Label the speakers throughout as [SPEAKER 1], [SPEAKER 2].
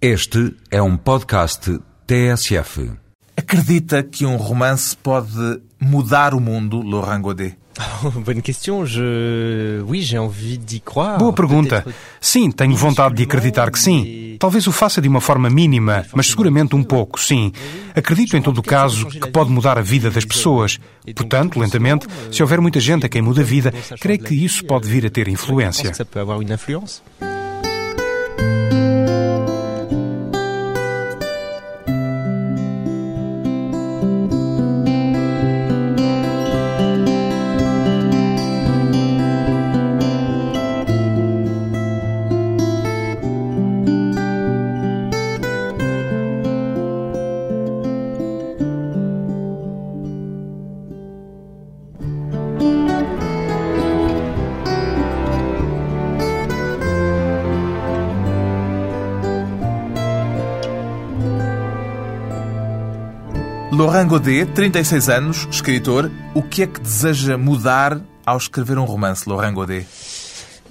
[SPEAKER 1] Este é um podcast TSF.
[SPEAKER 2] Acredita que um romance pode mudar o mundo, Laurent Godet?
[SPEAKER 3] Bonne question. Je... Oui, j'ai envie d'y croire.
[SPEAKER 4] Boa pergunta. Sim, tenho vontade de acreditar que sim. Talvez o faça de uma forma mínima, mas seguramente um pouco, sim. Acredito em todo o caso que pode mudar a vida das pessoas. Portanto, lentamente, se houver muita gente a quem muda a vida, creio que isso pode vir a ter influência.
[SPEAKER 2] Godet, 36 anos, escritor. O que é que deseja mudar ao escrever um romance, Laurent Godet?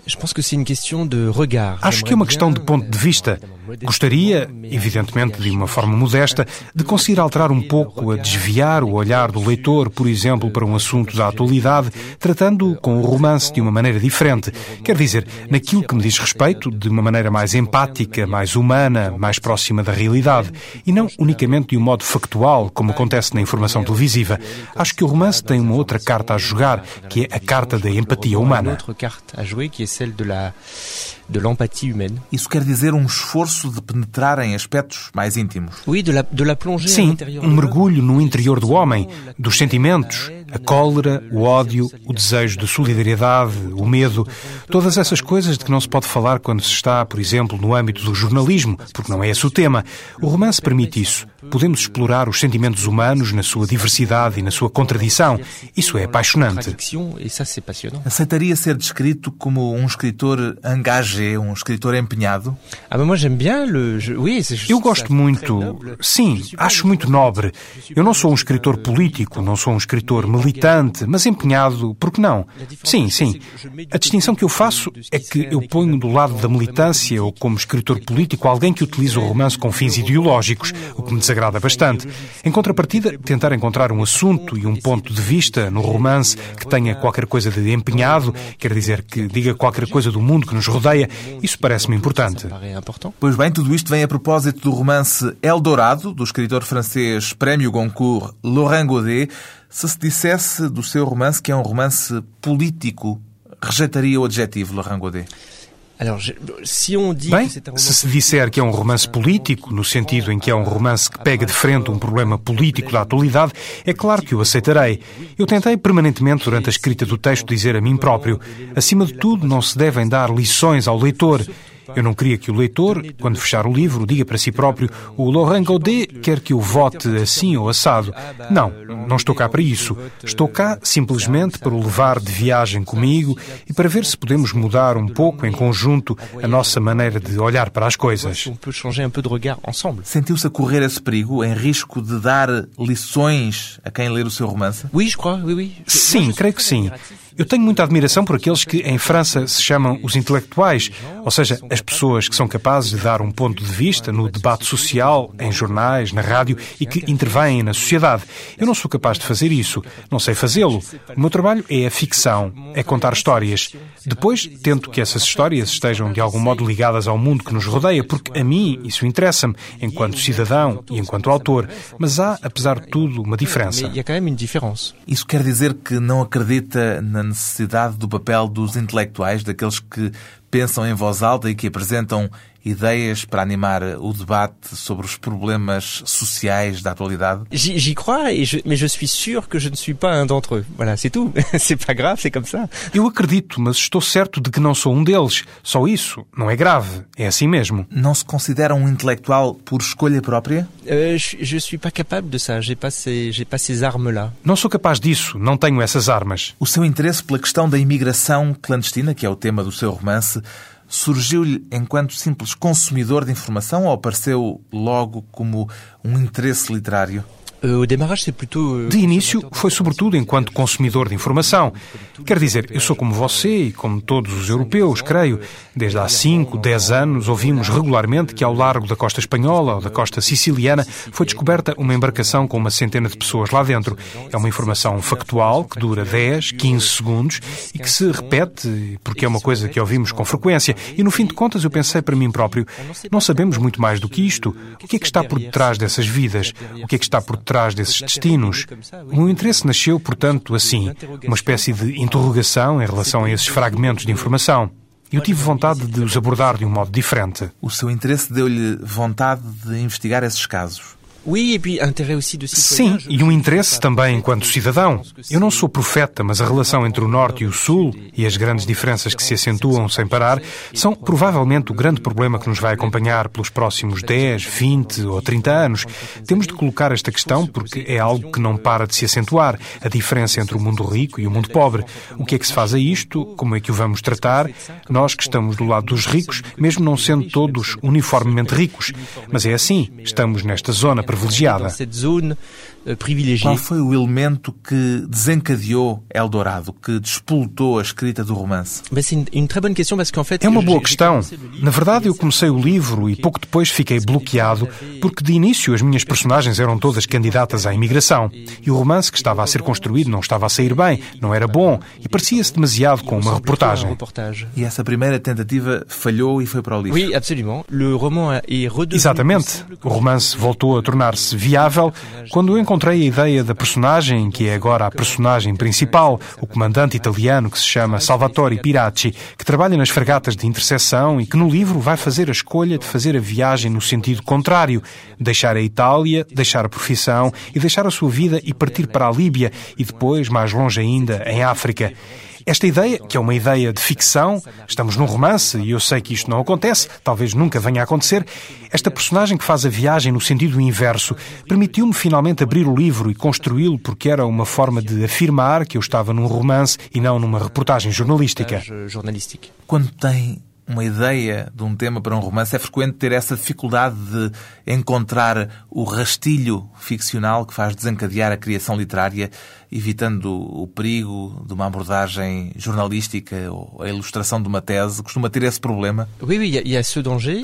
[SPEAKER 3] Je pense que c'est une question de regard.
[SPEAKER 4] Acho que é uma questão de ponto de vista. Gostaria, evidentemente de uma forma modesta, de conseguir alterar um pouco, a desviar o olhar do leitor, por exemplo, para um assunto da atualidade, tratando com o romance de uma maneira diferente. Quer dizer, naquilo que me diz respeito, de uma maneira mais empática, mais humana, mais próxima da realidade, e não unicamente de um modo factual, como acontece na informação televisiva. Acho que o romance tem uma outra carta a jogar, que é a carta da empatia humana.
[SPEAKER 3] humaine.
[SPEAKER 2] Isso quer dizer um esforço de penetrar em aspectos mais íntimos.
[SPEAKER 4] Sim, um mergulho no interior do homem, dos sentimentos, a cólera, o ódio, o desejo de solidariedade, o medo, todas essas coisas de que não se pode falar quando se está, por exemplo, no âmbito do jornalismo, porque não é esse o tema. O romance permite isso. Podemos explorar os sentimentos humanos na sua diversidade e na sua contradição. Isso é apaixonante.
[SPEAKER 2] Aceitaria ser descrito como um escritor engagé, um escritor empenhado?
[SPEAKER 3] Ah
[SPEAKER 4] Eu gosto muito, sim, acho muito nobre. Eu não sou um escritor político, não sou um escritor militante, mas empenhado, por que não? Sim, sim. A distinção que eu faço é que eu ponho do lado da militância ou como escritor político alguém que utiliza o romance com fins ideológicos, o que me desagrada bastante. Em contrapartida, tentar encontrar um assunto e um ponto de vista no romance que tenha qualquer coisa de empenhado, quer dizer que diga qualquer coisa do mundo que nos rodeia, isso parece-me importante.
[SPEAKER 2] Pois bem, tudo isto vem a propósito do romance Eldorado, do escritor francês Prémio Goncourt Laurent Godet. Se se dissesse do seu romance que é um romance político, rejeitaria o adjetivo Laurent Godet?
[SPEAKER 4] Bem, se se disser que é um romance político, no sentido em que é um romance que pega de frente um problema político da atualidade, é claro que o aceitarei. Eu tentei permanentemente, durante a escrita do texto, dizer a mim próprio: acima de tudo, não se devem dar lições ao leitor. Eu não queria que o leitor, quando fechar o livro, diga para si próprio: o Laurent Godet quer que eu vote assim ou assado. Não, não estou cá para isso. Estou cá simplesmente para o levar de viagem comigo e para ver se podemos mudar um pouco em conjunto a nossa maneira de olhar para as coisas.
[SPEAKER 2] Sentiu-se a correr esse perigo, em risco de dar lições a quem ler o seu romance?
[SPEAKER 4] Sim, creio que sim. Eu tenho muita admiração por aqueles que em França se chamam os intelectuais, ou seja, as pessoas que são capazes de dar um ponto de vista no debate social, em jornais, na rádio e que intervêm na sociedade. Eu não sou capaz de fazer isso, não sei fazê-lo. O meu trabalho é a ficção, é contar histórias. Depois, tento que essas histórias estejam de algum modo ligadas ao mundo que nos rodeia, porque a mim isso interessa-me, enquanto cidadão e enquanto autor. Mas há, apesar de tudo, uma diferença.
[SPEAKER 2] Isso quer dizer que não acredita na necessidade do papel dos intelectuais, daqueles que pensam em voz alta e que apresentam ideias para animar o debate sobre os problemas sociais da atualidade?
[SPEAKER 3] J'y crois, et je, mais je suis sûr que je ne suis pas un d'entre eux. Voilà, c'est tout. c'est pas grave, c'est comme ça.
[SPEAKER 4] Eu acredito, mas estou certo de que não sou um deles. Só isso. Não é grave. É assim mesmo.
[SPEAKER 2] Não se considera um intelectual por escolha própria?
[SPEAKER 3] Euh, je, je suis pas capable de ça. J'ai pas ces, j'ai pas ces armes-là.
[SPEAKER 4] Não sou capaz disso. Não tenho essas armas.
[SPEAKER 2] O seu interesse pela questão da imigração clandestina, que é o tema do seu romance, surgiu-lhe enquanto simples consumidor de informação ou apareceu logo como um interesse literário?
[SPEAKER 3] Euh, euh,
[SPEAKER 4] de início, foi sobretudo enquanto consumidor de informação. Quer dizer, eu sou como você e como todos os europeus, creio. Desde há 5, 10 anos ouvimos regularmente que ao largo da costa espanhola ou da costa siciliana foi descoberta uma embarcação com uma centena de pessoas lá dentro. É uma informação factual que dura 10, 15 segundos e que se repete porque é uma coisa que ouvimos com frequência. E no fim de contas eu pensei para mim próprio, não sabemos muito mais do que isto. O que é que está por detrás dessas vidas? O que é que está por trás desses destinos. O meu interesse nasceu, portanto, assim, uma espécie de interrogação em relação a esses fragmentos de informação. Eu tive vontade de os abordar de um modo diferente.
[SPEAKER 2] O seu interesse deu-lhe vontade de investigar esses casos.
[SPEAKER 4] Sim, e um interesse também enquanto cidadão. Eu não sou profeta, mas a relação entre o Norte e o Sul e as grandes diferenças que se acentuam sem parar são provavelmente o grande problema que nos vai acompanhar pelos próximos 10, 20 ou 30 anos. Temos de colocar esta questão porque é algo que não para de se acentuar a diferença entre o mundo rico e o mundo pobre. O que é que se faz a isto? Como é que o vamos tratar? Nós que estamos do lado dos ricos, mesmo não sendo todos uniformemente ricos. Mas é assim, estamos nesta zona Dans cette zone
[SPEAKER 2] Euh, Qual foi o elemento que desencadeou Eldorado, que despoltou a escrita do romance?
[SPEAKER 4] É uma boa questão. Na verdade, eu comecei o livro e pouco depois fiquei bloqueado, porque de início as minhas personagens eram todas candidatas à imigração. E o romance que estava a ser construído não estava a sair bem, não era bom e parecia-se demasiado com uma reportagem.
[SPEAKER 2] E essa primeira tentativa falhou e foi para o livro.
[SPEAKER 4] Exatamente. O romance voltou a tornar-se viável quando eu encontrei a ideia da personagem, que é agora a personagem principal, o comandante italiano que se chama Salvatore Piracci, que trabalha nas fregatas de interseção e que no livro vai fazer a escolha de fazer a viagem no sentido contrário, deixar a Itália, deixar a profissão e deixar a sua vida e partir para a Líbia e depois, mais longe ainda, em África. Esta ideia, que é uma ideia de ficção, estamos num romance e eu sei que isto não acontece, talvez nunca venha a acontecer, esta personagem que faz a viagem no sentido inverso permitiu-me finalmente abrir o livro e construí-lo porque era uma forma de afirmar que eu estava num romance e não numa reportagem jornalística.
[SPEAKER 2] Quando tem uma ideia de um tema para um romance, é frequente ter essa dificuldade de encontrar o rastilho ficcional que faz desencadear a criação literária, evitando o perigo de uma abordagem jornalística ou a ilustração de uma tese. Costuma ter esse problema?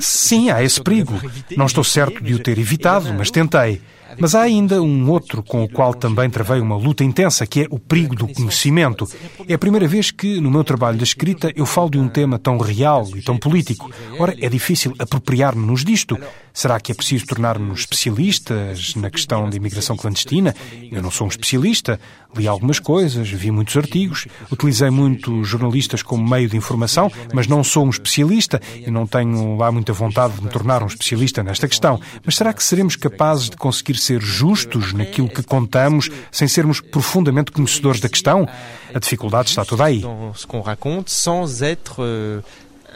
[SPEAKER 4] Sim, há esse perigo. Não estou certo de o ter evitado, mas tentei. Mas há ainda um outro com o qual também travei uma luta intensa, que é o perigo do conhecimento. É a primeira vez que, no meu trabalho de escrita, eu falo de um tema tão real e tão político. Ora, é difícil apropriar-nos disto. Será que é preciso tornar-nos especialistas na questão da imigração clandestina? Eu não sou um especialista. Li algumas coisas, vi muitos artigos, utilizei muitos jornalistas como meio de informação, mas não sou um especialista e não tenho lá muita vontade de me tornar um especialista nesta questão. Mas será que seremos capazes de conseguir ser justos naquilo que contamos sem sermos profundamente conhecedores da questão? A dificuldade está toda aí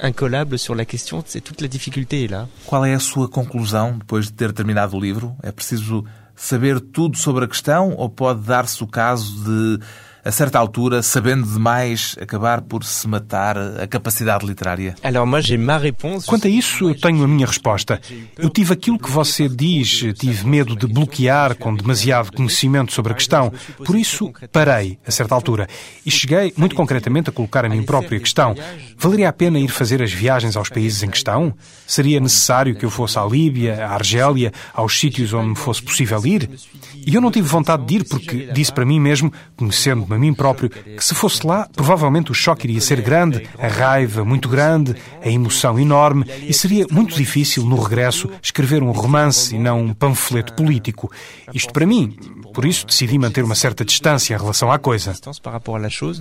[SPEAKER 3] incollable sur la question, c'est toute la difficulté là.
[SPEAKER 2] Qual é a sua conclusão depois de ter terminado o livro? É preciso saber tudo sobre a questão ou pode dar-se o caso de a certa altura, sabendo demais, acabar por se matar a capacidade literária?
[SPEAKER 4] Quanto a isso, eu tenho a minha resposta. Eu tive aquilo que você diz, tive medo de bloquear com demasiado conhecimento sobre a questão. Por isso, parei, a certa altura, e cheguei, muito concretamente, a colocar a mim próprio a questão. Valeria a pena ir fazer as viagens aos países em questão? Seria necessário que eu fosse à Líbia, à Argélia, aos sítios onde me fosse possível ir? E eu não tive vontade de ir porque disse para mim mesmo, conhecendo-me a mim próprio, que se fosse lá, provavelmente o choque iria ser grande, a raiva muito grande, a emoção enorme e seria muito difícil, no regresso, escrever um romance e não um panfleto político. Isto para mim. Por isso decidi manter uma certa distância em relação à coisa.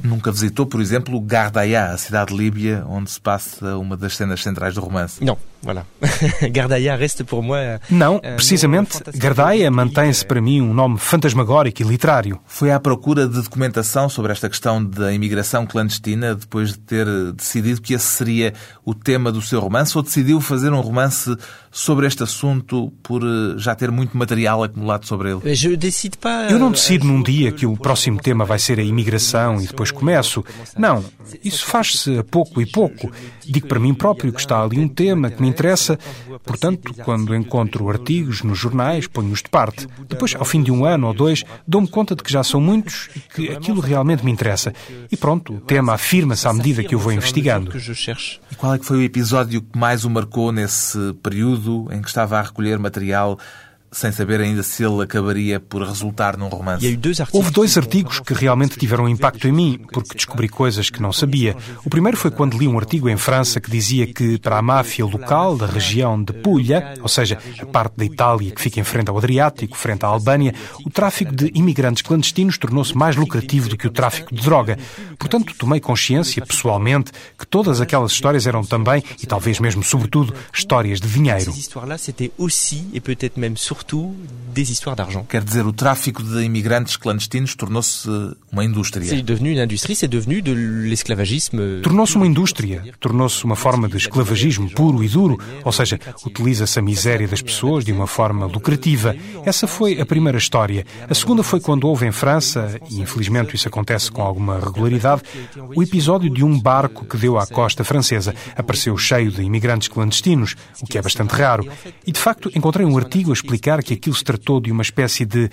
[SPEAKER 2] Nunca visitou, por exemplo, Gardaia, a cidade de Líbia, onde se passa uma das cenas centrais do romance?
[SPEAKER 3] Não, voilà. Gardaia reste por moi.
[SPEAKER 4] Não, precisamente, Gardaia mantém-se para mim um nome fantasmagórico e literário.
[SPEAKER 2] Foi à procura de documentação sobre esta questão da imigração clandestina depois de ter decidido que esse seria o tema do seu romance ou decidiu fazer um romance sobre este assunto por eh, já ter muito material acumulado sobre ele?
[SPEAKER 4] Eu não decido num dia que o próximo tema vai ser a imigração e depois começo. Não, isso faz-se a pouco e pouco. Digo para mim próprio que está ali um tema que me interessa, portanto, quando encontro artigos nos jornais, ponho-os de parte. Depois, ao fim de um ano ou dois, dou-me conta de que já são muitos e que aquilo realmente me interessa. E pronto, o tema afirma-se à medida que eu vou investigando.
[SPEAKER 2] E qual é que foi o episódio que mais o marcou nesse período em que estava a recolher material sem saber ainda se ele acabaria por resultar num romance.
[SPEAKER 4] Houve dois artigos que realmente tiveram impacto em mim, porque descobri coisas que não sabia. O primeiro foi quando li um artigo em França que dizia que, para a máfia local da região de Puglia, ou seja, a parte da Itália que fica em frente ao Adriático, frente à Albânia, o tráfico de imigrantes clandestinos tornou-se mais lucrativo do que o tráfico de droga. Portanto, tomei consciência, pessoalmente, que todas aquelas histórias eram também, e talvez mesmo sobretudo, histórias de dinheiro
[SPEAKER 3] surtout des histoires d'argent.
[SPEAKER 2] Quer dizer, o tráfico de imigrantes clandestinos tornou-se uma indústria.
[SPEAKER 3] C'est devenu une industrie, c'est devenu de l'esclavagisme.
[SPEAKER 4] Tornou-se uma indústria, tornou-se uma forma de esclavagismo puro e duro, ou seja, utiliza-se a miséria das pessoas de uma forma lucrativa. Essa foi a primeira história. A segunda foi quando houve em França, e infelizmente isso acontece com alguma regularidade, o episódio de um barco que deu à costa francesa. Apareceu cheio de imigrantes clandestinos, o que é bastante raro. E de facto encontrei um artigo a explicar que aquilo se tratou de uma espécie de,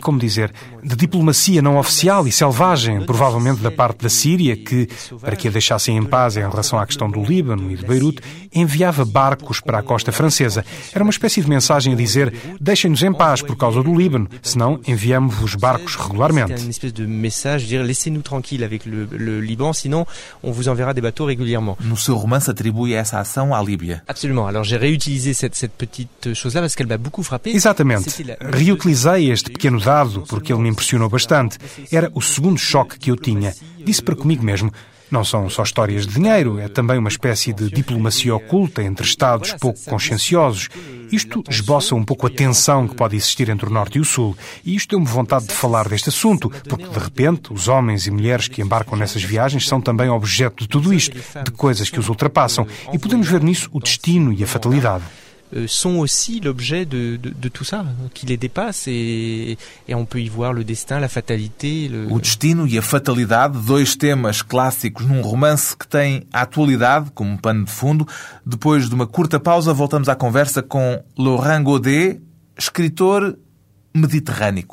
[SPEAKER 4] como dizer, de diplomacia não oficial e selvagem, provavelmente da parte da Síria, que, para que a deixassem em paz em relação à questão do Líbano e de Beirute, enviava barcos para a costa francesa. Era uma espécie de mensagem a dizer: deixem-nos em paz por causa do Líbano, senão enviamos-vos barcos regularmente.
[SPEAKER 3] Uma espécie de mensagem dire laissez-nous tranquille avec le, le Liban, sinon on vous enverra des bateaux régulièrement.
[SPEAKER 2] No seu romance atribui essa ação à Líbia.
[SPEAKER 3] Absolument. Alors j'ai réutilisé cette, cette petite chose-là parce qu'elle m'a beaucoup frappé.
[SPEAKER 4] Exatamente. Reutilizei este pequeno dado porque ele me impressionou bastante. Era o segundo choque que eu tinha. Disse para comigo mesmo: não são só histórias de dinheiro, é também uma espécie de diplomacia oculta entre Estados pouco conscienciosos. Isto esboça um pouco a tensão que pode existir entre o Norte e o Sul. E isto deu-me vontade de falar deste assunto, porque de repente os homens e mulheres que embarcam nessas viagens são também objeto de tudo isto, de coisas que os ultrapassam. E podemos ver nisso o destino e a fatalidade.
[SPEAKER 3] Euh, sont aussi l'objet de, de, de, tout ça, qui les dépasse et, et, on peut y voir le destin, la fatalité. Le...
[SPEAKER 2] O destino e a fatalidade, dois temas clássicos num romance que tem a atualidade como pano de fundo. Depois de uma curta pausa, voltamos à conversa com Laurent Godet, escritor mediterrâneo.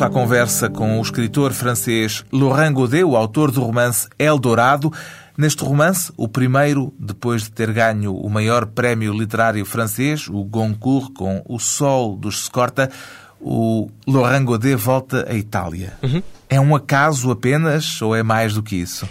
[SPEAKER 2] Regresso à conversa com o escritor francês Laurent Godet, o autor do romance Eldorado. Neste romance, o primeiro, depois de ter ganho o maior prémio literário francês, o Goncourt, com O Sol dos Scorta, o Laurent Godet volta à Itália. Uhum. É um acaso apenas ou é mais do que isso?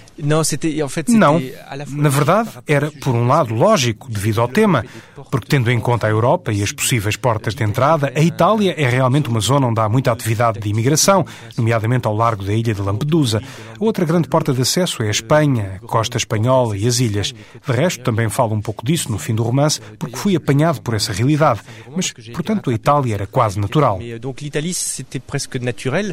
[SPEAKER 4] Não, na verdade era, por um lado, lógico, devido ao tema, porque tendo em conta a Europa e as possíveis portas de entrada, a Itália é realmente uma zona onde há muita atividade de imigração, nomeadamente ao largo da ilha de Lampedusa. A outra grande porta de acesso é a Espanha, a costa espanhola e as ilhas. De resto, também falo um pouco disso no fim do romance, porque fui apanhado por essa realidade. Mas, portanto, a Itália era quase natural.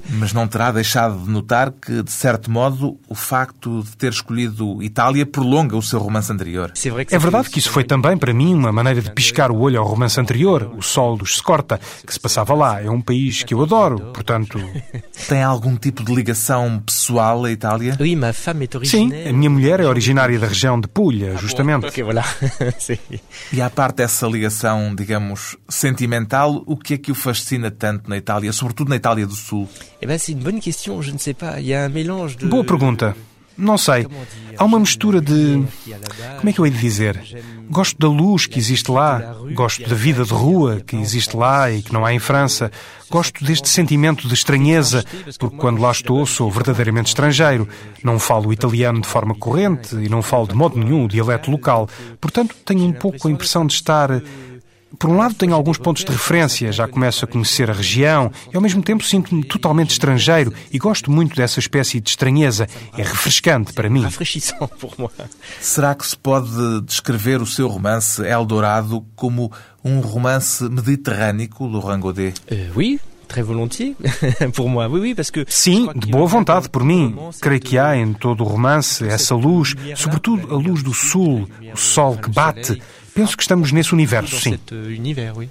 [SPEAKER 2] Mas não terá deixado de notar que, de certo modo, o facto de ter escolhido Itália prolonga o seu romance anterior.
[SPEAKER 4] É verdade que isso foi também, para mim, uma maneira de piscar o olho ao romance anterior, O Sol dos Scorta, que se passava lá. É um país que eu adoro, portanto...
[SPEAKER 2] Tem algum tipo de ligação pessoal à Itália?
[SPEAKER 4] Sim, a minha mulher é originária da região de Puglia,
[SPEAKER 3] ah,
[SPEAKER 4] justamente.
[SPEAKER 2] e à parte dessa ligação, digamos, sentimental, o que é que o fascina tanto na Itália, sobretudo na Itália do Sul?
[SPEAKER 3] Eh ben, c'est une bonne question.
[SPEAKER 4] Boa pergunta. Não sei. Há uma mistura de. Como é que eu hei de dizer? Gosto da luz que existe lá, gosto da vida de rua que existe lá e que não há em França. Gosto deste sentimento de estranheza, porque quando lá estou sou verdadeiramente estrangeiro. Não falo italiano de forma corrente e não falo de modo nenhum o dialeto local. Portanto, tenho um pouco a impressão de estar Por um lado, tenho alguns pontos de referência, já começo a conhecer a região e, ao mesmo tempo, sinto-me totalmente estrangeiro e gosto muito dessa espécie de estranheza. É refrescante para mim.
[SPEAKER 2] Será que se pode descrever o seu romance Eldorado como um romance mediterrâneo, Laurent Godet?
[SPEAKER 3] Uh, oui,
[SPEAKER 4] Sim, de boa vontade por mim. Creio que há em todo o romance essa luz, sobretudo a luz do sul, o sol que bate. Penso que estamos nesse universo, sim.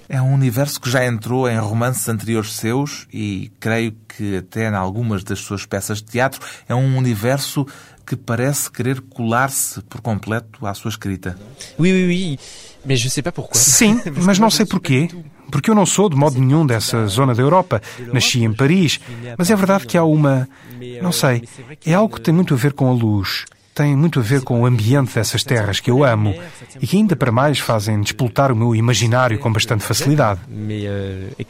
[SPEAKER 2] É um universo que já entrou em romances anteriores seus e creio que até em algumas das suas peças de teatro é um universo que parece querer colar-se por completo à sua escrita.
[SPEAKER 3] Oui, oui, oui. Mais je sais pas pourquoi.
[SPEAKER 4] Sim, mas não sei porquê. Porque eu não sou de modo nenhum dessa zona da Europa. Nasci em Paris. Mas é verdade que há uma. Não sei. É algo que tem muito a ver com a luz tem muito a ver com o ambiente dessas terras que eu amo e que ainda para mais fazem despoltar o meu imaginário com bastante facilidade.
[SPEAKER 3] E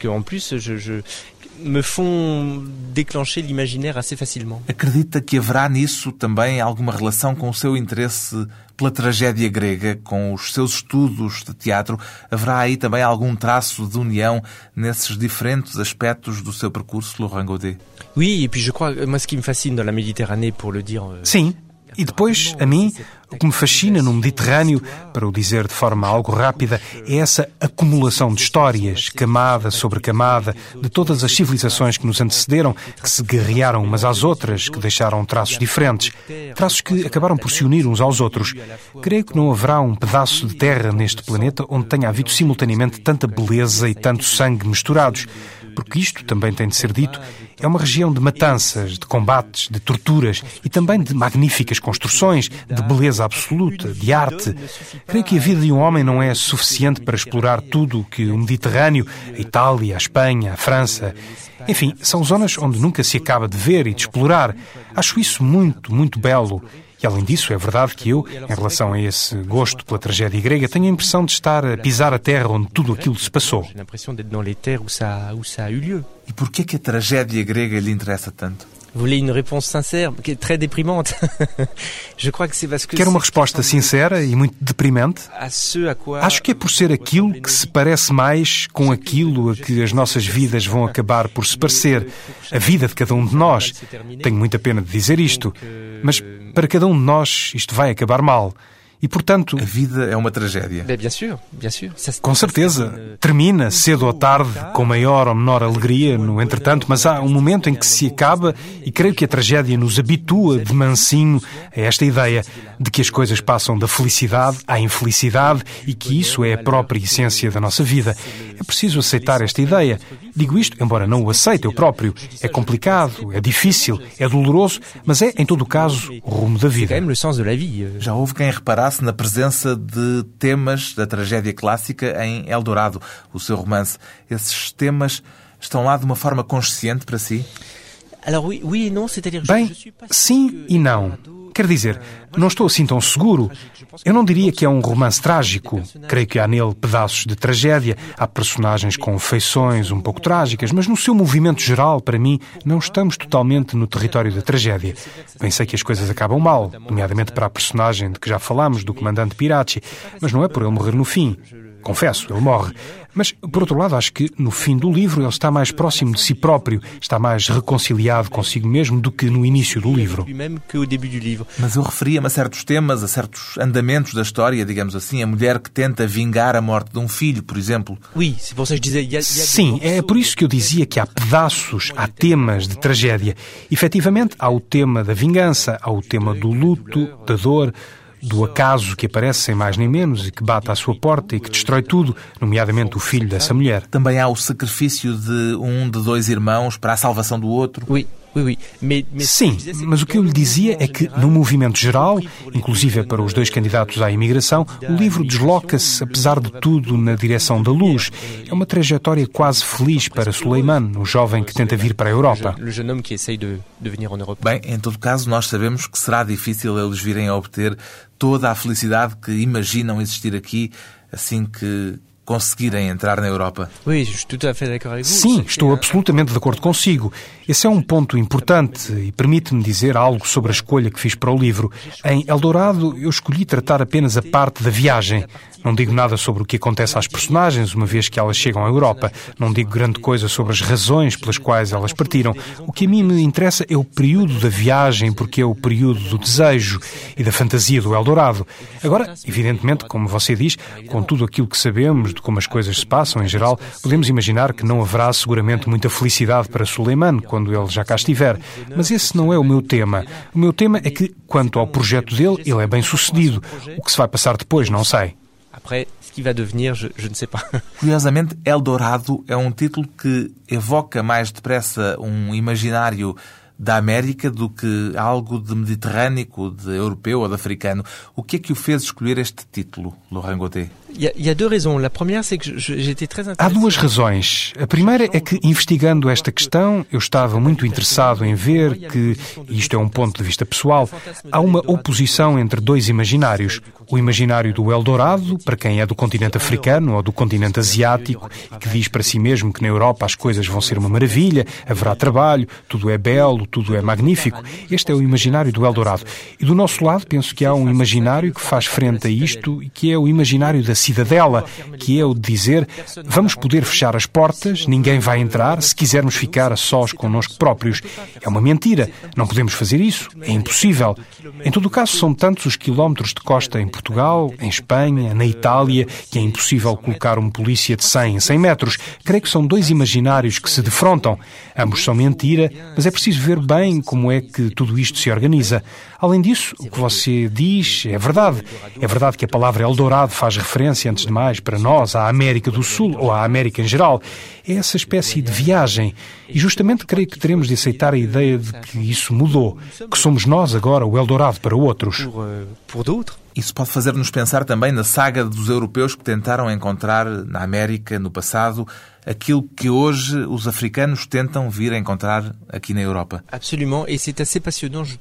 [SPEAKER 3] me font déclencher l'imaginaire assez facilement.
[SPEAKER 2] Acredita que haverá nisso também alguma relação com o seu interesse pela tragédia grega, com os seus estudos de teatro? Haverá aí também algum traço de união nesses diferentes aspectos do seu percurso, Laurent Godet?
[SPEAKER 3] Oui, et puis je crois, moi, ce qui me fascine dans la Méditerranée, pour le dire.
[SPEAKER 4] Sim, e depois, a mim, o que me fascina no Mediterrâneo, para o dizer de forma algo rápida, é essa acumulação de histórias, camada sobre camada, de todas as civilizações que nos antecederam, que se guerrearam umas às outras, que deixaram traços diferentes, traços que acabaram por se unir uns aos outros. Creio que não haverá um pedaço de terra neste planeta onde tenha havido simultaneamente tanta beleza e tanto sangue misturados porque isto também tem de ser dito, é uma região de matanças, de combates, de torturas e também de magníficas construções, de beleza absoluta, de arte. Creio que a vida de um homem não é suficiente para explorar tudo o que o Mediterrâneo, a Itália, a Espanha, a França. Enfim, são zonas onde nunca se acaba de ver e de explorar. Acho isso muito, muito belo. E além disso, é verdade que eu, em relação a esse gosto pela tragédia grega, tenho a impressão de estar a pisar a terra onde tudo aquilo se passou.
[SPEAKER 2] E por que a tragédia grega lhe interessa tanto?
[SPEAKER 3] Vous voulez une réponse sincère, qui est très déprimante. Je crois que c'est parce que
[SPEAKER 4] Quero uma resposta sincera e muito deprimente. Acho que é por ser aquilo que se parece mais com aquilo a que as nossas vidas vão acabar por se parecer. A vida de cada um de nós. Tenho muita pena de dizer isto, mas para cada um de nós isto vai acabar mal. E, portanto.
[SPEAKER 2] A vida é uma tragédia.
[SPEAKER 4] Com certeza. Termina, cedo ou tarde, com maior ou menor alegria, no entretanto, mas há um momento em que se acaba e creio que a tragédia nos habitua de mansinho a esta ideia de que as coisas passam da felicidade à infelicidade e que isso é a própria essência da nossa vida. É preciso aceitar esta ideia. Digo isto, embora não o aceite eu próprio. É complicado, é difícil, é doloroso, mas é, em todo o caso, o rumo da vida.
[SPEAKER 2] Já houve quem reparasse na presença de temas da tragédia clássica em Eldorado, o seu romance. Esses temas estão lá de uma forma consciente para si?
[SPEAKER 4] Bem, sim e não. Quer dizer, não estou assim tão seguro. Eu não diria que é um romance trágico. Creio que há nele pedaços de tragédia, há personagens com feições um pouco trágicas, mas no seu movimento geral, para mim, não estamos totalmente no território da tragédia. Pensei que as coisas acabam mal, nomeadamente para a personagem de que já falámos, do comandante Pirachi, mas não é por ele morrer no fim. Confesso, ele morre. Mas, por outro lado, acho que no fim do livro ele está mais próximo de si próprio, está mais reconciliado consigo mesmo do que no início do livro.
[SPEAKER 2] Mas eu referia-me a certos temas, a certos andamentos da história, digamos assim, a mulher que tenta vingar a morte de um filho, por exemplo.
[SPEAKER 4] Sim, é por isso que eu dizia que há pedaços, há temas de tragédia. Efetivamente, há o tema da vingança, há o tema do luto, da dor, do acaso que aparece sem mais nem menos e que bate à sua porta e que destrói tudo, nomeadamente o filho dessa mulher.
[SPEAKER 2] Também há o sacrifício de um de dois irmãos para a salvação do outro.
[SPEAKER 3] Oui.
[SPEAKER 4] Sim, mas o que eu lhe dizia é que, no movimento geral, inclusive para os dois candidatos à imigração, o livro desloca-se, apesar de tudo, na direção da luz. É uma trajetória quase feliz para Suleiman, o jovem que tenta vir para a Europa.
[SPEAKER 2] Bem, em todo caso, nós sabemos que será difícil eles virem a obter toda a felicidade que imaginam existir aqui assim que conseguirem entrar na Europa.
[SPEAKER 4] Sim, estou absolutamente de acordo consigo. Esse é um ponto importante e permite-me dizer algo sobre a escolha que fiz para o livro. Em Eldorado, eu escolhi tratar apenas a parte da viagem. Não digo nada sobre o que acontece às personagens, uma vez que elas chegam à Europa. Não digo grande coisa sobre as razões pelas quais elas partiram. O que a mim me interessa é o período da viagem, porque é o período do desejo e da fantasia do Eldorado. Agora, evidentemente, como você diz, com tudo aquilo que sabemos de como as coisas se passam em geral, podemos imaginar que não haverá seguramente muita felicidade para Suleiman quando ele já cá estiver. Mas esse não é o meu tema. O meu tema é que, quanto ao projeto dele, ele é bem sucedido. O que se vai passar depois, não sei.
[SPEAKER 3] Après, ce qui va devenir, je, je ne sais pas.
[SPEAKER 2] Curiosamente, Eldorado é um título que evoca mais depressa um imaginário da América do que algo de mediterrâneo, de europeu ou de africano. O que é que o fez escolher este título, Laurent Gauthier?
[SPEAKER 4] Há duas razões. A primeira é que, investigando esta questão, eu estava muito interessado em ver que, e isto é um ponto de vista pessoal, há uma oposição entre dois imaginários. O imaginário do Eldorado, para quem é do continente africano ou do continente asiático, que diz para si mesmo que na Europa as coisas vão ser uma maravilha, haverá trabalho, tudo é belo, tudo é magnífico. Este é o imaginário do Eldorado. E do nosso lado, penso que há um imaginário que faz frente a isto e que é o imaginário da cidadela, que é o de dizer vamos poder fechar as portas, ninguém vai entrar, se quisermos ficar sós connosco próprios. É uma mentira. Não podemos fazer isso. É impossível. Em todo o caso, são tantos os quilómetros de costa em Portugal, em Espanha, na Itália, que é impossível colocar um polícia de 100 em 100 metros. Creio que são dois imaginários que se defrontam. Ambos são mentira, mas é preciso ver bem como é que tudo isto se organiza. Além disso, o que você diz é verdade. É verdade que a palavra Eldorado faz referência, antes de mais, para nós, à América do Sul ou à América em geral. É essa espécie de viagem. E justamente creio que teremos de aceitar a ideia de que isso mudou, que somos nós agora o Eldorado para outros.
[SPEAKER 2] Isso pode fazer-nos pensar também na saga dos europeus que tentaram encontrar na América, no passado, aquilo que hoje os africanos tentam vir a encontrar aqui na Europa.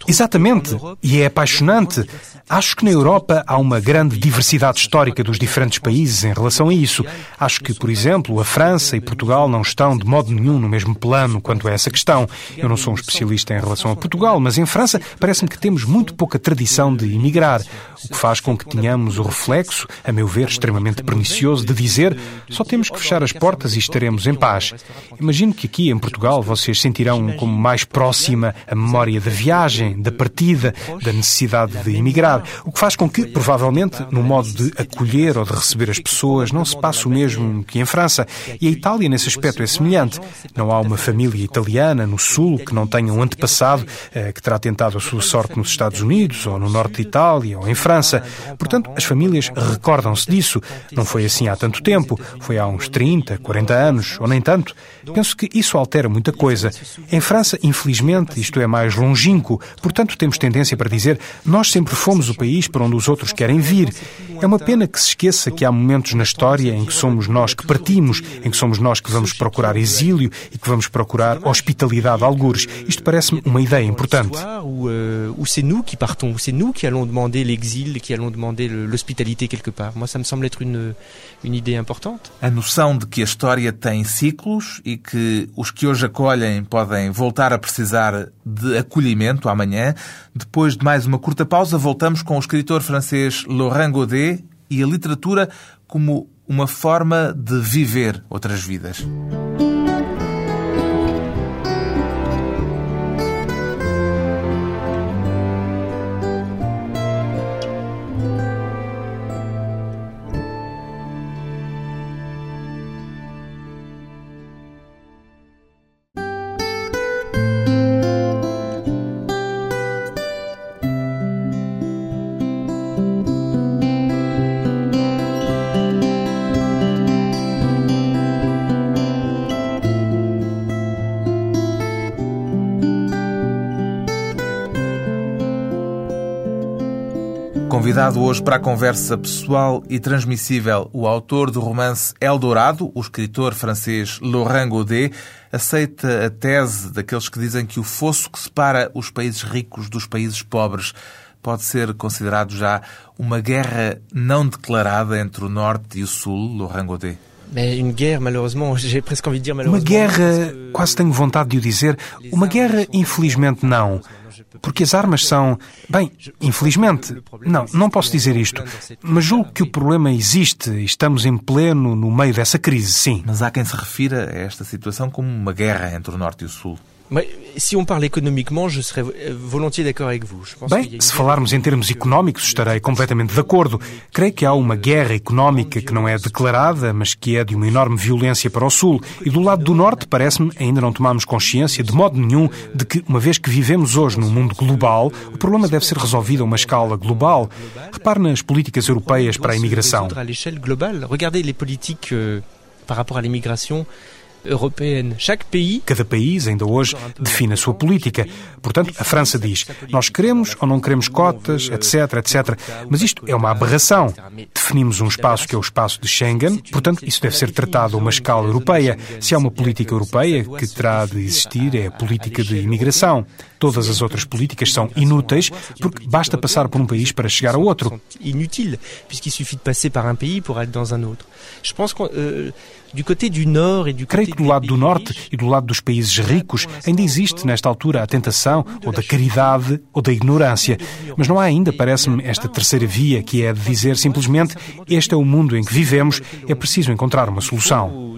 [SPEAKER 4] Exatamente, e é apaixonante. Acho que na Europa há uma grande diversidade histórica dos diferentes países em relação a isso. Acho que, por exemplo, a França e Portugal não estão de modo nenhum no mesmo plano quanto a essa questão. Eu não sou um especialista em relação a Portugal, mas em França parece-me que temos muito pouca tradição de emigrar, o que faz com que tenhamos o reflexo, a meu ver, extremamente pernicioso, de dizer só temos que fechar as portas e estaremos em paz. Imagino que aqui em Portugal vocês sentirão como mais próxima a memória da viagem, da partida, da necessidade de emigrar, o que faz com que, provavelmente, no modo de acolher ou de receber as pessoas, não se passe o mesmo que em França. E a Itália, nesse aspecto, é semelhante. Não há uma família italiana no Sul que não tenha um antepassado eh, que terá tentado a sua sorte nos Estados Unidos, ou no norte de Itália, ou em França. Portanto, as famílias recordam-se disso. Não foi assim há tanto tempo. Foi há uns 30, 40 anos, ou nem tanto. Penso que isso altera muita coisa. Em França, infelizmente, isto é mais longínquo. Portanto, temos tendência para dizer nós sempre fomos o país para onde os outros querem vir. É uma pena que se esqueça que há momentos na história em que somos nós que partimos, em que somos nós que vamos procurar exílio e que vamos procurar hospitalidade a algures. Isto parece-me uma ideia importante.
[SPEAKER 3] Ou euh, c'est nous qui partons, ou c'est nous qui allons demander l'exil, qui allons demander l'hospitalité quelque part. Moi, ça me semble être une, une idée importante.
[SPEAKER 2] A noção de que a história tem ciclos e que os que hoje acolhem podem voltar a precisar de acolhimento amanhã. Depois de mais uma curta pausa, voltamos com o escritor francês Laurent Godet e a literatura como uma forma de viver outras vidas. Convidado hoje para a conversa pessoal e transmissível, o autor do romance Eldorado, o escritor francês Laurent Godet, aceita a tese daqueles que dizem que o fosso que separa os países ricos dos países pobres pode ser considerado já uma guerra não declarada entre o Norte e o Sul, Laurent Godet?
[SPEAKER 3] Uma
[SPEAKER 4] guerra, quase tenho vontade de o dizer, uma guerra infelizmente não. Porque as armas são. Bem, infelizmente. Não, não posso dizer isto. Mas julgo que o problema existe e estamos em pleno no meio dessa crise, sim.
[SPEAKER 2] Mas há quem se refira a esta situação como uma guerra entre o Norte e o Sul.
[SPEAKER 3] Se on parle économiquement, je serais volontiers d'accord avec vous.
[SPEAKER 4] Bem, se falarmos em termos económicos, estarei completamente de acordo. Creio que há uma guerra económica que não é declarada, mas que é de uma enorme violência para o Sul. E do lado do Norte, parece-me, ainda não tomamos consciência, de modo nenhum, de que, uma vez que vivemos hoje num mundo global, o problema deve ser resolvido a uma escala global. Repare nas políticas europeias para a imigração.
[SPEAKER 3] Regardez les politiques euh, par rapport à l'immigration européenne. Chaque pays.
[SPEAKER 4] Cada país, ainda hoje, define a sua política. Portanto, a França diz: nós queremos ou não queremos cotas, etc, etc. Mas isto é uma aberração. Definimos um espaço que é o espaço de Schengen, portanto, isso deve ser tratado a uma escala europeia. Se há uma política europeia que terá de existir, é a política de imigração. Todas as outras políticas são inúteis porque basta passar por um país para chegar a outro.
[SPEAKER 3] Inútil, puisqu'il suffit de passer par un pays pour aller dans un autre. Je pense que euh, du côté du nord et du
[SPEAKER 4] Creio que do lado do norte e do lado dos países ricos ainda existe nesta altura a tentação ou da caridade ou da ignorância, mas não há ainda, parece-me, esta terceira via que é de dizer simplesmente este é o mundo em que vivemos, é preciso encontrar uma solução.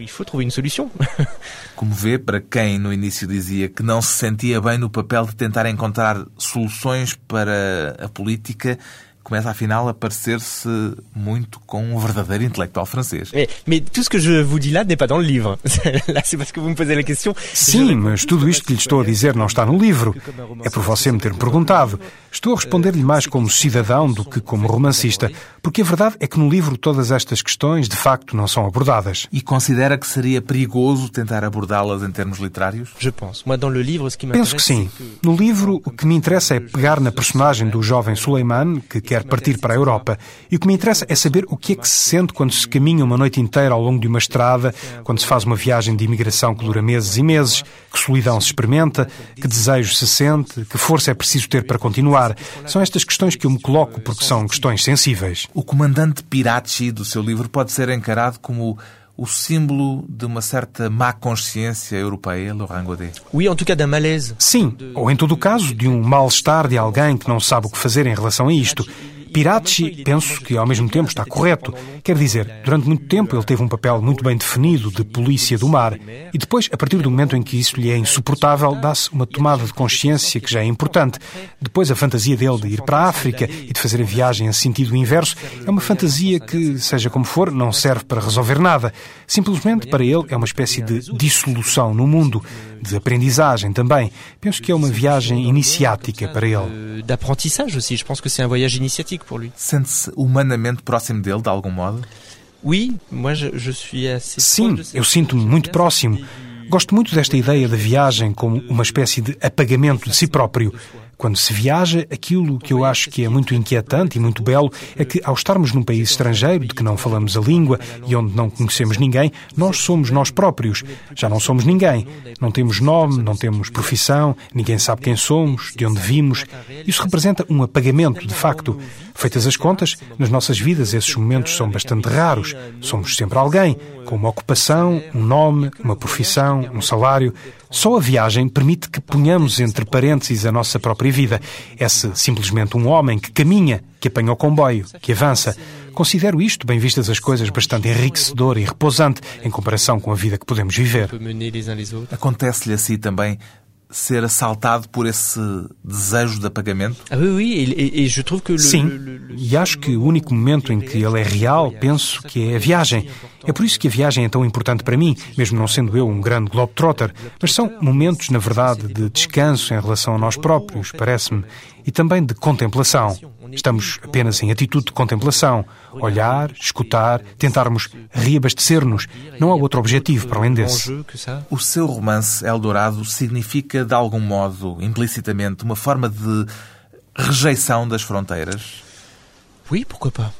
[SPEAKER 2] Como vê, para quem no início dizia que não se sentia bem no papel de tentar encontrar soluções para a política, começa afinal a parecer-se muito com um verdadeiro intelectual francês.
[SPEAKER 3] É, mas tudo o que je vous dis là n'est pas dans le livre. Là, c'est parce que vous me posez la question.
[SPEAKER 4] Sim, mas tudo isto que lhe estou a dizer não está no livro. É por você me ter perguntado. Estou a responder-lhe mais como cidadão do que como romancista, porque a verdade é que no livro todas estas questões de facto não são abordadas.
[SPEAKER 2] E considera que seria perigoso tentar abordá-las em termos literários?
[SPEAKER 4] Penso que sim. No livro, o que me interessa é pegar na personagem do jovem Suleiman, que quer partir para a Europa. E o que me interessa é saber o que é que se sente quando se caminha uma noite inteira ao longo de uma estrada, quando se faz uma viagem de imigração que dura meses e meses, que solidão se experimenta, que desejo se sente, que força é preciso ter para continuar. São estas questões que eu me coloco porque são questões sensíveis.
[SPEAKER 2] O comandante Pirachi do seu livro pode ser encarado como o símbolo de uma certa má consciência europeia, Laurent Godet?
[SPEAKER 3] Oui, en tout cas d'un malaise.
[SPEAKER 4] Sim, ou em todo o caso, de um mal-estar de alguém que não sabe o que fazer em relação a isto. Pirachi, penso que ao mesmo tempo está correto. Quer dizer, durante muito tempo ele teve um papel muito bem definido de polícia do mar e depois, a partir do momento em que isso lhe é insuportável, dá-se uma tomada de consciência que já é importante. Depois, a fantasia dele de ir para a África e de fazer a viagem em sentido inverso é uma fantasia que, seja como for, não serve para resolver nada. Simplesmente, para ele, é uma espécie de dissolução no mundo, de aprendizagem também. Penso que é uma viagem iniciática para ele.
[SPEAKER 3] D'apprentissage aussi. Je pense que c'est un voyage initiatique pour lui.
[SPEAKER 2] Sente-se humanamente próximo dele, de algum modo?
[SPEAKER 4] Sim, eu sinto-me muito próximo. Gosto muito desta ideia da viagem como uma espécie de apagamento de si próprio. Quando se viaja, aquilo que eu acho que é muito inquietante e muito belo é que, ao estarmos num país estrangeiro de que não falamos a língua e onde não conhecemos ninguém, nós somos nós próprios. Já não somos ninguém. Não temos nome, não temos profissão, ninguém sabe quem somos, de onde vimos. Isso representa um apagamento, de facto. Feitas as contas, nas nossas vidas esses momentos são bastante raros. Somos sempre alguém, com uma ocupação, um nome, uma profissão, um salário. Só a viagem permite que ponhamos entre parênteses a nossa própria vida. É-se simplesmente um homem que caminha, que apanha o comboio, que avança. Considero isto, bem vistas as coisas, bastante enriquecedor e repousante em comparação com a vida que podemos viver.
[SPEAKER 2] Acontece-lhe assim também ser assaltado por esse desejo de apagamento?
[SPEAKER 3] Ah, oui, oui,
[SPEAKER 4] Sim, e acho que o único momento em que ele é real, penso que é a viagem. É por isso que a viagem é tão importante para mim, mesmo não sendo eu um grande globetrotter. Mas são momentos, na verdade, de descanso em relação a nós próprios, parece-me, e também de contemplação. Estamos apenas em atitude de contemplação. Olhar, escutar, tentarmos reabastecer-nos. Não há outro objetivo para além desse.
[SPEAKER 2] O seu romance Eldorado significa, de algum modo, implicitamente, uma forma de rejeição das fronteiras?
[SPEAKER 3] Oui, pourquoi pas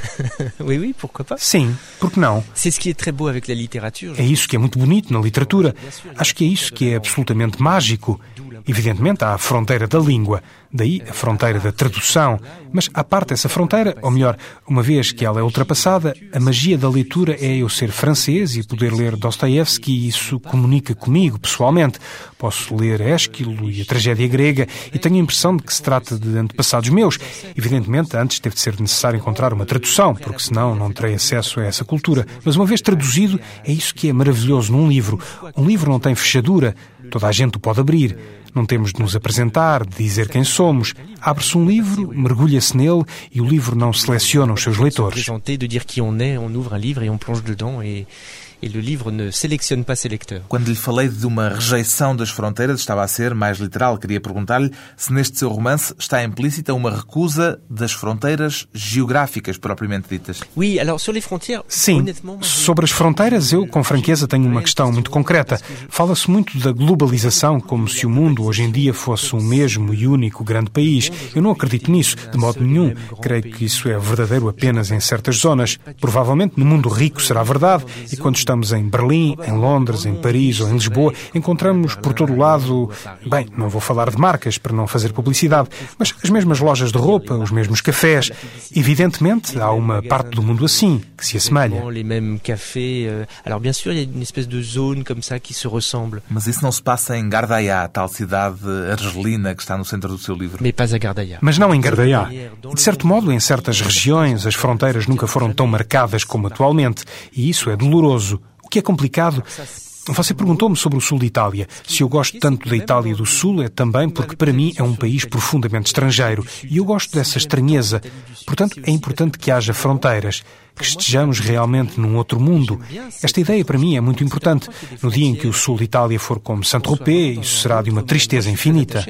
[SPEAKER 3] Oui, oui, pourquoi pas
[SPEAKER 4] Sim, porque não?
[SPEAKER 3] C'est ce qui est très beau avec la littérature.
[SPEAKER 4] É isso que é muito bonito na literatura. Acho que é isso que é absolutamente mágico. Evidentemente, há a fronteira da língua, daí a fronteira da tradução, mas à parte essa fronteira, ou melhor, uma vez que ela é ultrapassada, a magia da leitura é eu ser francês e poder ler Dostoiévski e isso comunica comigo pessoalmente. Posso ler Ésquilo e a tragédia grega e tenho a impressão de que se trata de antepassados meus. Evidentemente, antes teve de ser necessário encontrar uma tradução, porque senão não terei acesso a essa cultura. Mas uma vez traduzido, é isso que é maravilhoso num livro. Um livro não tem fechadura, toda a gente o pode abrir. Não temos de nos apresentar, de dizer quem somos. Abre-se um livro, mergulha-se nele e o livro não seleciona os seus leitores.
[SPEAKER 3] de dedans et e o livro ne sélectionne pas ses lecteurs.
[SPEAKER 2] Quando lhe falei de uma rejeição das fronteiras, estava a ser mais literal. Queria perguntar-lhe se neste seu romance está implícita uma recusa das fronteiras geográficas propriamente ditas.
[SPEAKER 3] Oui, alors sur les frontières,
[SPEAKER 4] Sim, sobre as fronteiras eu com franqueza tenho uma questão muito concreta. Fala-se muito da globalização como se o mundo hoje em dia fosse um mesmo e único grande país. Eu não acredito nisso, de modo nenhum. Creio que isso é verdadeiro apenas em certas zonas. Provavelmente no mundo rico será verdade e quando estamos em Berlim, em Londres, em Paris ou em Lisboa, encontramos por todo o lado, bem, não vou falar de marcas para não fazer publicidade, mas as mesmas lojas de roupa, os mesmos cafés. Evidentemente, há uma parte do mundo assim, que se assemelha.
[SPEAKER 3] Euh,
[SPEAKER 2] Mas isso não se passa em Gardaiá, a tal cidade argelina que está no centro do seu livro.
[SPEAKER 4] Mas não em Gardaiá. E, de certo modo, em certas regiões, as fronteiras nunca foram tão marcadas como atualmente. E isso é doloroso. Que é complicado. Você perguntou-me sobre o sul de Itália. Se eu gosto tanto da Itália do Sul, é também porque para mim é um país profundamente estrangeiro. E eu gosto dessa estranheza. Portanto, é importante que haja fronteiras, que estejamos realmente num outro mundo. Esta ideia para mim é muito importante. No dia em que o sul de Itália for como Saint-Tropez, isso será de uma tristeza infinita.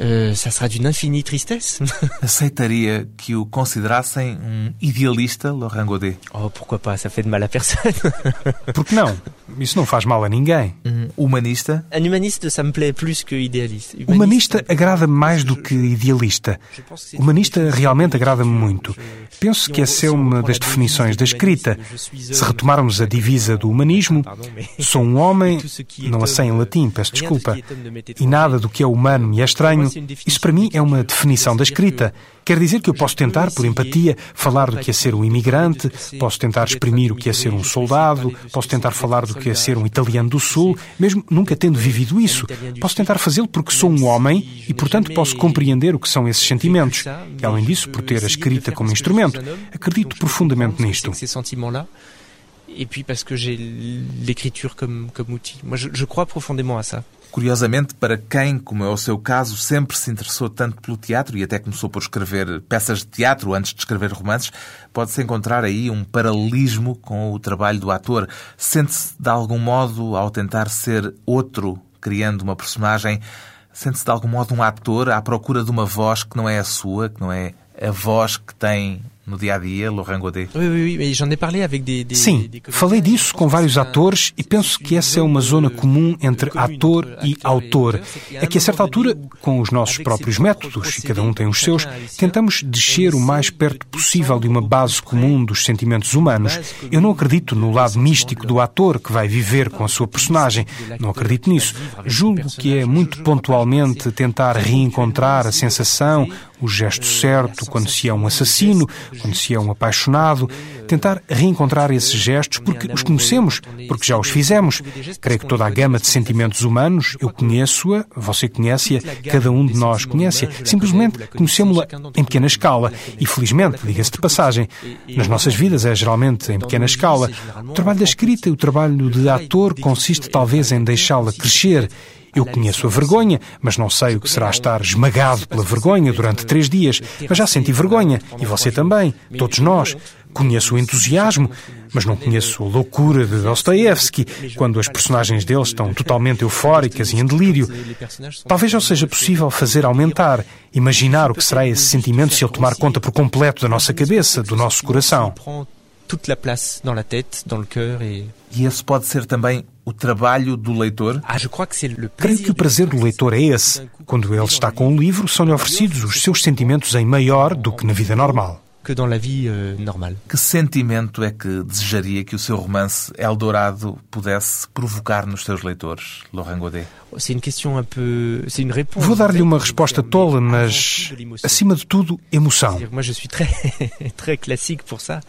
[SPEAKER 3] Ça. Sud sera euh, euh, d'une infinie tristesse.
[SPEAKER 2] Aceitaria que o considerassem um idealista, Laurent Godet?
[SPEAKER 3] oh, pourquoi pas, ça fait de mal à personne.
[SPEAKER 4] Porque não? Isso não faz mal a ninguém.
[SPEAKER 2] Um humanista?
[SPEAKER 3] Un humaniste, ça me plaît plus que idéaliste.
[SPEAKER 4] Humanista agrada-me mais do que idealista. Humanista realmente agrada-me muito. Penso que essa é uma das definições da escrita. Se retomarmos a divisa do humanismo, sou um homem, não a sei em latim, peço desculpa, e nada do que é humano me é estranho, isso para mim é uma definição da escrita. Quer dizer que eu posso tentar, por empatia, falar do que é ser um imigrante, posso tentar exprimir o que é ser um soldado, posso tentar falar do que é ser um italiano do Sul, mesmo nunca tendo vivido isso. Posso tentar fazê-lo porque sou um homem e, portanto, posso compreender o que são esses sentimentos. E, além disso, por ter a escrita como instrumento, acredito profundamente nisto.
[SPEAKER 3] Et puis parce que j'ai l'écriture comme outil. Moi, je, crois profondément.
[SPEAKER 2] Curiosamente, para quem, como é o seu caso, sempre se interessou tanto pelo teatro e até começou por escrever peças de teatro antes de escrever romances, pode-se encontrar aí um paralelismo com o trabalho do ator. Sente-se, de algum modo, ao tentar ser outro, criando uma personagem, sente-se, de algum modo, um ator à procura de uma voz que não é a sua, que não é a voz que tem no dia a dia, Laurent Godet?
[SPEAKER 4] Sim, falei disso com vários atores e penso que essa é uma zona comum entre ator e autor. É que a certa altura, com os nossos próprios métodos, e cada um tem os seus, tentamos descer o mais perto possível de uma base comum dos sentimentos humanos. Eu não acredito no lado místico do ator que vai viver com a sua personagem. Não acredito nisso. Julgo que é muito pontualmente tentar reencontrar a sensação, o gesto certo quando se é um assassino, quando se é um apaixonado, tentar reencontrar esses gestos porque os conhecemos, porque já os fizemos. Creio que toda a gama de sentimentos humanos, eu conheço-a, você conhece-a, cada um de nós conhece-a. Simplesmente conhecemos-la em pequena escala. E felizmente, diga-se de passagem, nas nossas vidas é geralmente em pequena escala. O trabalho da escrita e o trabalho de ator consiste talvez em deixá-la crescer. Eu conheço a vergonha, mas não sei o que será estar esmagado pela vergonha durante três dias. Mas já senti vergonha. E você também. Todos nós. Conheço o entusiasmo, mas não conheço a loucura de Dostoevsky, quando as personagens dele estão totalmente eufóricas e em delírio. Talvez não seja possível fazer aumentar, imaginar o que será esse sentimento se ele tomar conta por completo da nossa cabeça, do nosso coração.
[SPEAKER 3] prend toute la place dans la tête, dans le cœur et
[SPEAKER 2] E esse pode ser também o trabalho do leitor?
[SPEAKER 3] ah,
[SPEAKER 4] Creio que o prazer do leitor é esse. Quando ele está com o livro, são-lhe oferecidos os seus sentimentos em maior do que na vida normal.
[SPEAKER 3] Que dans la vie euh, normale.
[SPEAKER 2] Que sentimento é que desejaria que o seu romance Eldorado pudesse provocar nos seus leitores, Laurent Godet?
[SPEAKER 3] C'est une question un peu, c'est une réponse.
[SPEAKER 4] Vou dar-lhe uma resposta tola, mas acima de tudo, emoção.
[SPEAKER 3] Moi, je suis très très classique pour ça.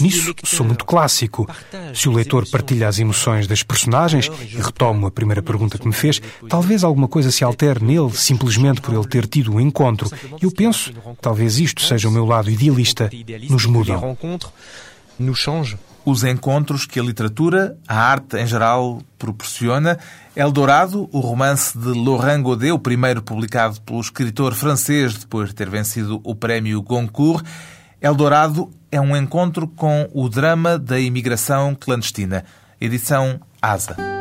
[SPEAKER 4] Nisso sou muito clássico. Se o leitor partilha as emoções das personagens, e retomo a primeira pergunta que me fez, talvez alguma coisa se altere nele simplesmente por ele ter tido um encontro. Eu penso, talvez isto seja o meu lado idealista, nos mudam.
[SPEAKER 2] Os encontros que a literatura, a arte em geral, proporciona. Eldorado, o romance de Laurent Godet, o primeiro publicado pelo escritor francês depois de ter vencido o prémio Goncourt. Eldorado é um encontro com o drama da imigração clandestina. Edição Asa.